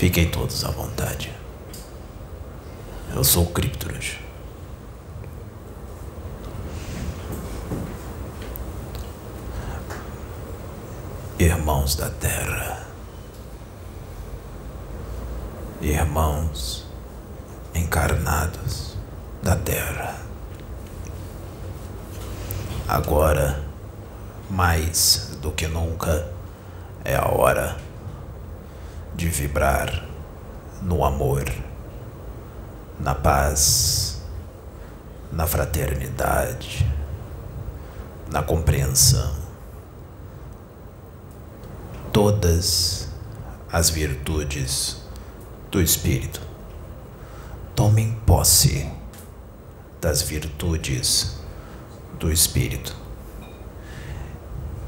Fiquem todos à vontade. Eu sou o Crypturus. Irmãos da Terra. Irmãos encarnados da Terra. Agora, mais do que nunca, é a hora de vibrar no amor, na paz, na fraternidade, na compreensão. Todas as virtudes do Espírito. Tomem posse das virtudes do Espírito.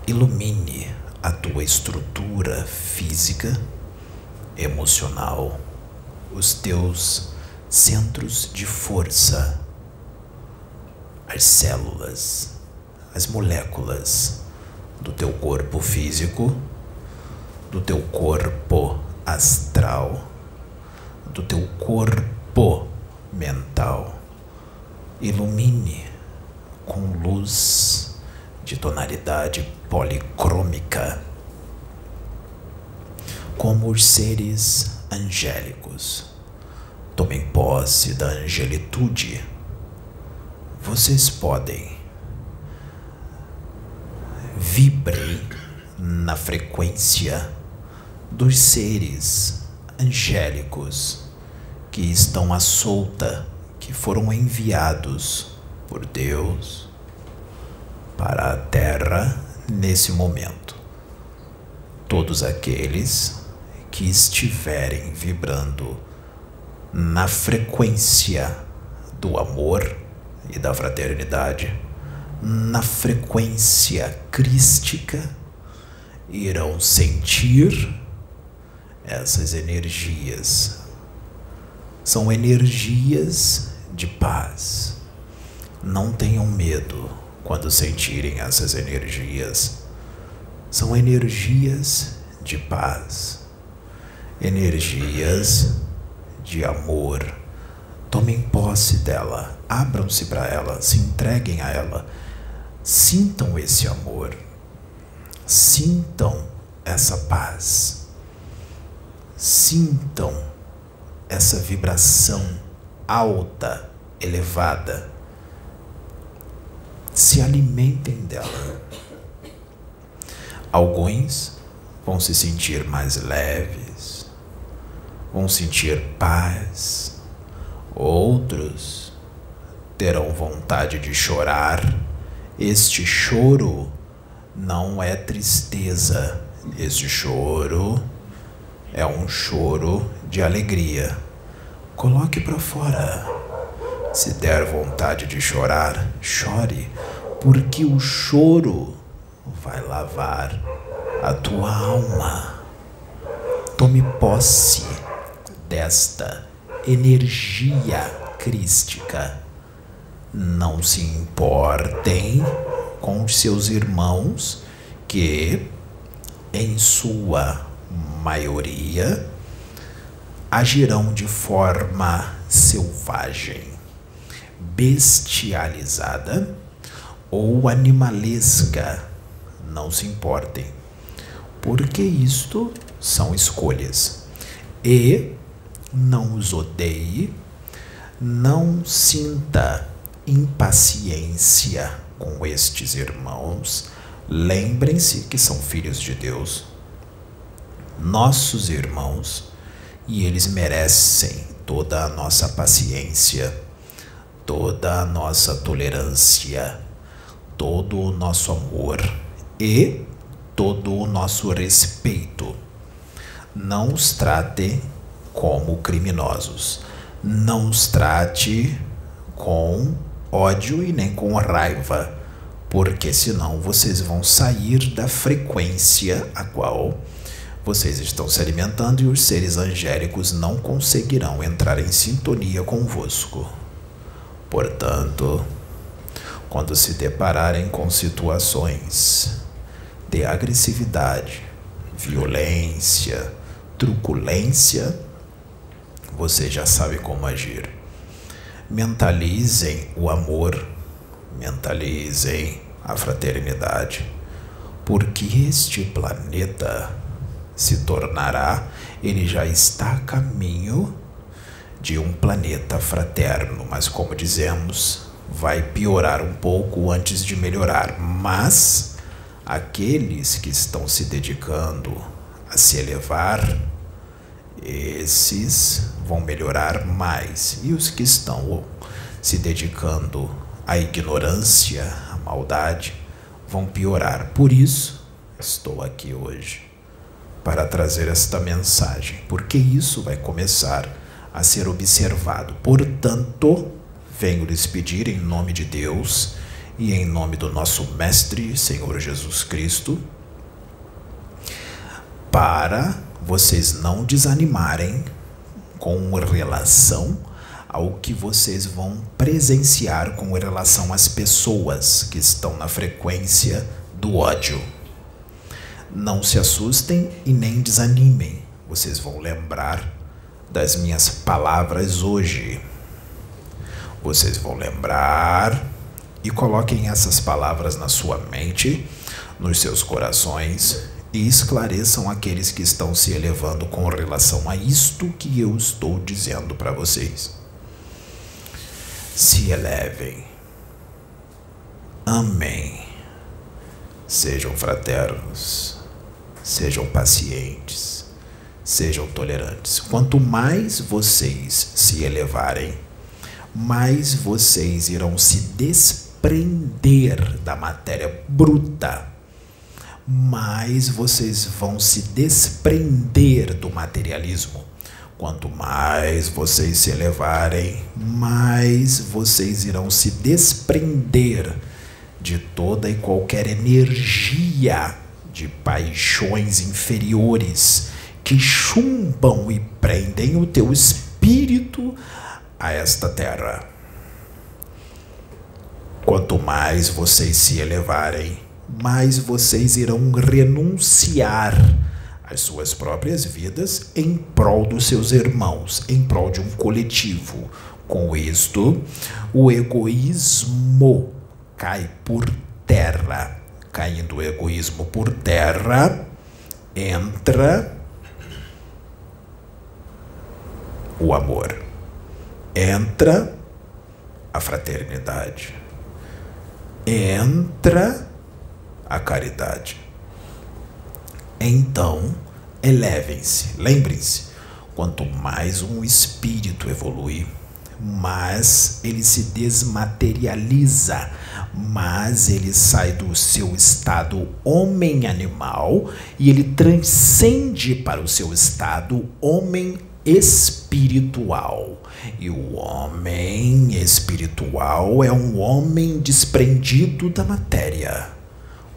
Ilumine a tua estrutura física, emocional, os teus centros de força, as células, as moléculas do teu corpo físico, do teu corpo astral, do teu corpo mental. Ilumine com luz de tonalidade policrômica, como os seres angélicos. Tomem posse da angelitude. Vocês podem. Vibrem na frequência dos seres angélicos que estão à solta, que foram enviados por Deus para a Terra nesse momento. Todos aqueles que estiverem vibrando na frequência do amor e da fraternidade, na frequência crística, irão sentir essas energias. São energias de paz. Não tenham medo quando sentirem essas energias. São energias de paz, energias de amor. Tomem posse dela, abram-se para ela, se entreguem a ela. Sintam esse amor, sintam essa paz, sintam essa vibração alta, elevada se alimentem dela. Alguns vão se sentir mais leves, vão sentir paz, outros terão vontade de chorar. Este choro não é tristeza, este choro é um choro de alegria. Coloque para fora. Se der vontade de chorar, chore, porque o choro vai lavar a tua alma. Tome posse desta energia crística. Não se importem com seus irmãos que, em sua maioria, agirão de forma selvagem bestializada ou animalesca. Não se importem, porque isto são escolhas. E não os odeie, não sinta impaciência com estes irmãos. Lembrem-se que são filhos de Deus, nossos irmãos, e eles merecem toda a nossa paciência toda a nossa tolerância, todo o nosso amor e todo o nosso respeito. Não os trate como criminosos. Não os trate com ódio e nem com raiva, porque senão vocês vão sair da frequência a qual vocês estão se alimentando e os seres angélicos não conseguirão entrar em sintonia convosco. Portanto, quando se depararem com situações de agressividade, violência, truculência, você já sabe como agir. Mentalizem o amor, mentalizem a fraternidade, porque este planeta se tornará, ele já está a caminho de um planeta fraterno, mas como dizemos, vai piorar um pouco antes de melhorar. Mas aqueles que estão se dedicando a se elevar, esses vão melhorar mais. E os que estão se dedicando à ignorância, à maldade, vão piorar. Por isso, estou aqui hoje para trazer esta mensagem, porque isso vai começar a ser observado. Portanto, venho lhes pedir em nome de Deus e em nome do nosso Mestre, Senhor Jesus Cristo, para vocês não desanimarem com relação ao que vocês vão presenciar com relação às pessoas que estão na frequência do ódio. Não se assustem e nem desanimem. Vocês vão lembrar das minhas palavras hoje. Vocês vão lembrar e coloquem essas palavras na sua mente, nos seus corações e esclareçam aqueles que estão se elevando com relação a isto que eu estou dizendo para vocês. Se elevem. Amém. Sejam fraternos. Sejam pacientes. Sejam tolerantes. Quanto mais vocês se elevarem, mais vocês irão se desprender da matéria bruta mais vocês vão se desprender do materialismo. Quanto mais vocês se elevarem, mais vocês irão se desprender de toda e qualquer energia de paixões inferiores que chumbam e prendem o teu espírito a esta terra. Quanto mais vocês se elevarem, mais vocês irão renunciar às suas próprias vidas em prol dos seus irmãos, em prol de um coletivo. Com isto, o egoísmo cai por terra. Caindo o egoísmo por terra, entra o amor, entra a fraternidade, entra a caridade. Então, elevem-se. Lembrem-se, quanto mais um espírito evolui, mais ele se desmaterializa, mas ele sai do seu estado homem-animal e ele transcende para o seu estado homem espiritual. E o homem espiritual é um homem desprendido da matéria.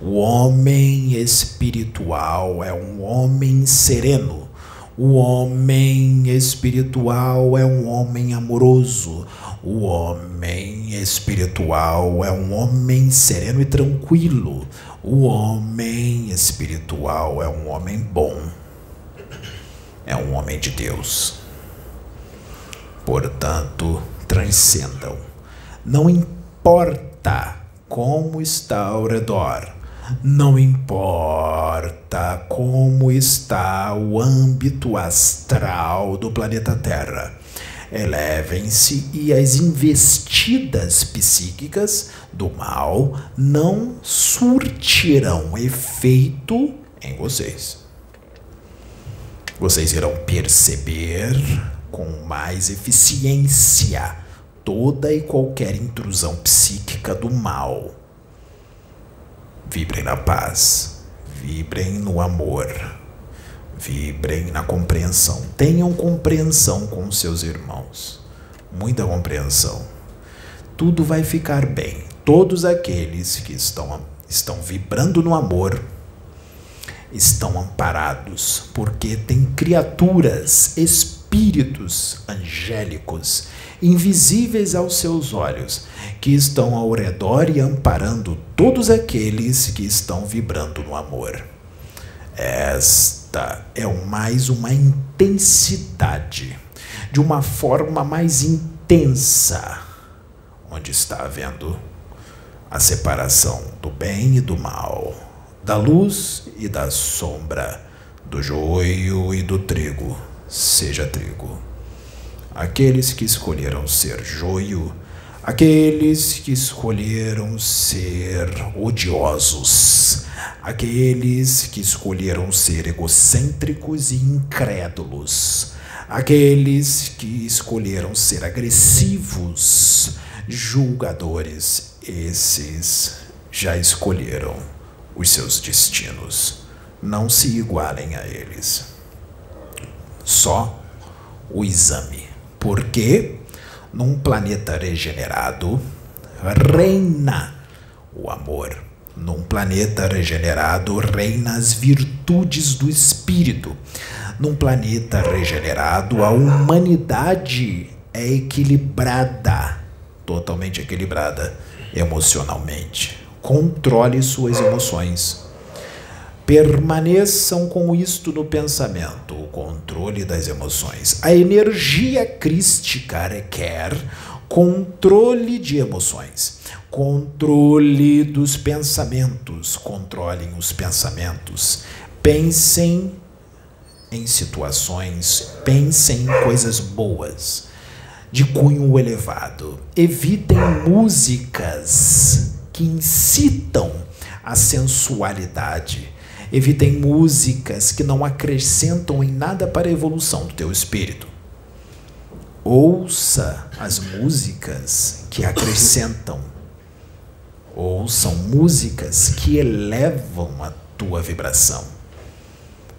O homem espiritual é um homem sereno. O homem espiritual é um homem amoroso. O homem espiritual é um homem sereno e tranquilo. O homem espiritual é um homem bom. É um homem de Deus. Portanto, transcendam. Não importa como está ao redor não importa como está o âmbito astral do planeta Terra. Elevem-se e as investidas psíquicas do mal não surtirão efeito em vocês. Vocês irão perceber com mais eficiência toda e qualquer intrusão psíquica do mal Vibrem na paz, vibrem no amor, vibrem na compreensão. Tenham compreensão com seus irmãos, muita compreensão. Tudo vai ficar bem. Todos aqueles que estão, estão vibrando no amor estão amparados, porque tem criaturas, espíritos angélicos invisíveis aos seus olhos, que estão ao redor e amparando todos aqueles que estão vibrando no amor. Esta é mais uma intensidade, de uma forma mais intensa, onde está havendo a separação do bem e do mal, da luz e da sombra, do joio e do trigo. Seja trigo. Aqueles que escolheram ser joio, aqueles que escolheram ser odiosos, aqueles que escolheram ser egocêntricos e incrédulos, aqueles que escolheram ser agressivos, julgadores, esses já escolheram os seus destinos. Não se igualem a eles. Só o exame. Porque num planeta regenerado reina o amor. Num planeta regenerado reina as virtudes do espírito. Num planeta regenerado, a humanidade é equilibrada, totalmente equilibrada emocionalmente. Controle suas emoções. Permaneçam com isto no pensamento, controle das emoções. A energia crística requer controle de emoções, controle dos pensamentos. Controlem os pensamentos. Pensem em situações, pensem em coisas boas de cunho elevado. Evitem músicas que incitam a sensualidade. Evitem músicas que não acrescentam em nada para a evolução do teu espírito. Ouça as músicas que acrescentam. Ouçam músicas que elevam a tua vibração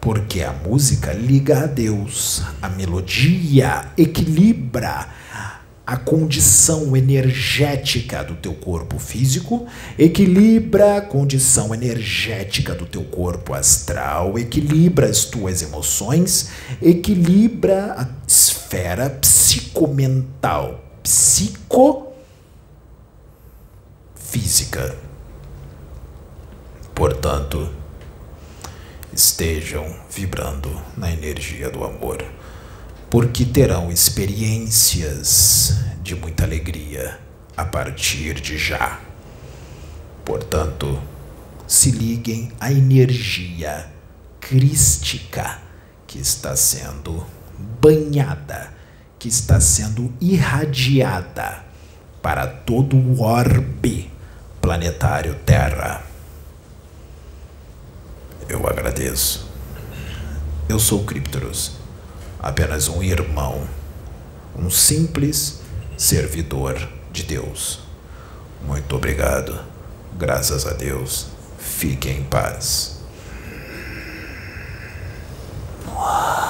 porque a música liga a Deus, a melodia equilibra a condição energética do teu corpo físico, equilibra a condição energética do teu corpo astral, equilibra as tuas emoções, equilibra a esfera psicomental, psicofísica. Portanto, estejam vibrando na energia do amor porque terão experiências de muita alegria a partir de já. Portanto, se liguem à energia crística que está sendo banhada, que está sendo irradiada para todo o orbe planetário Terra. Eu agradeço. Eu sou Cryptoros apenas um irmão, um simples servidor de Deus. Muito obrigado, graças a Deus, fique em paz. Uau.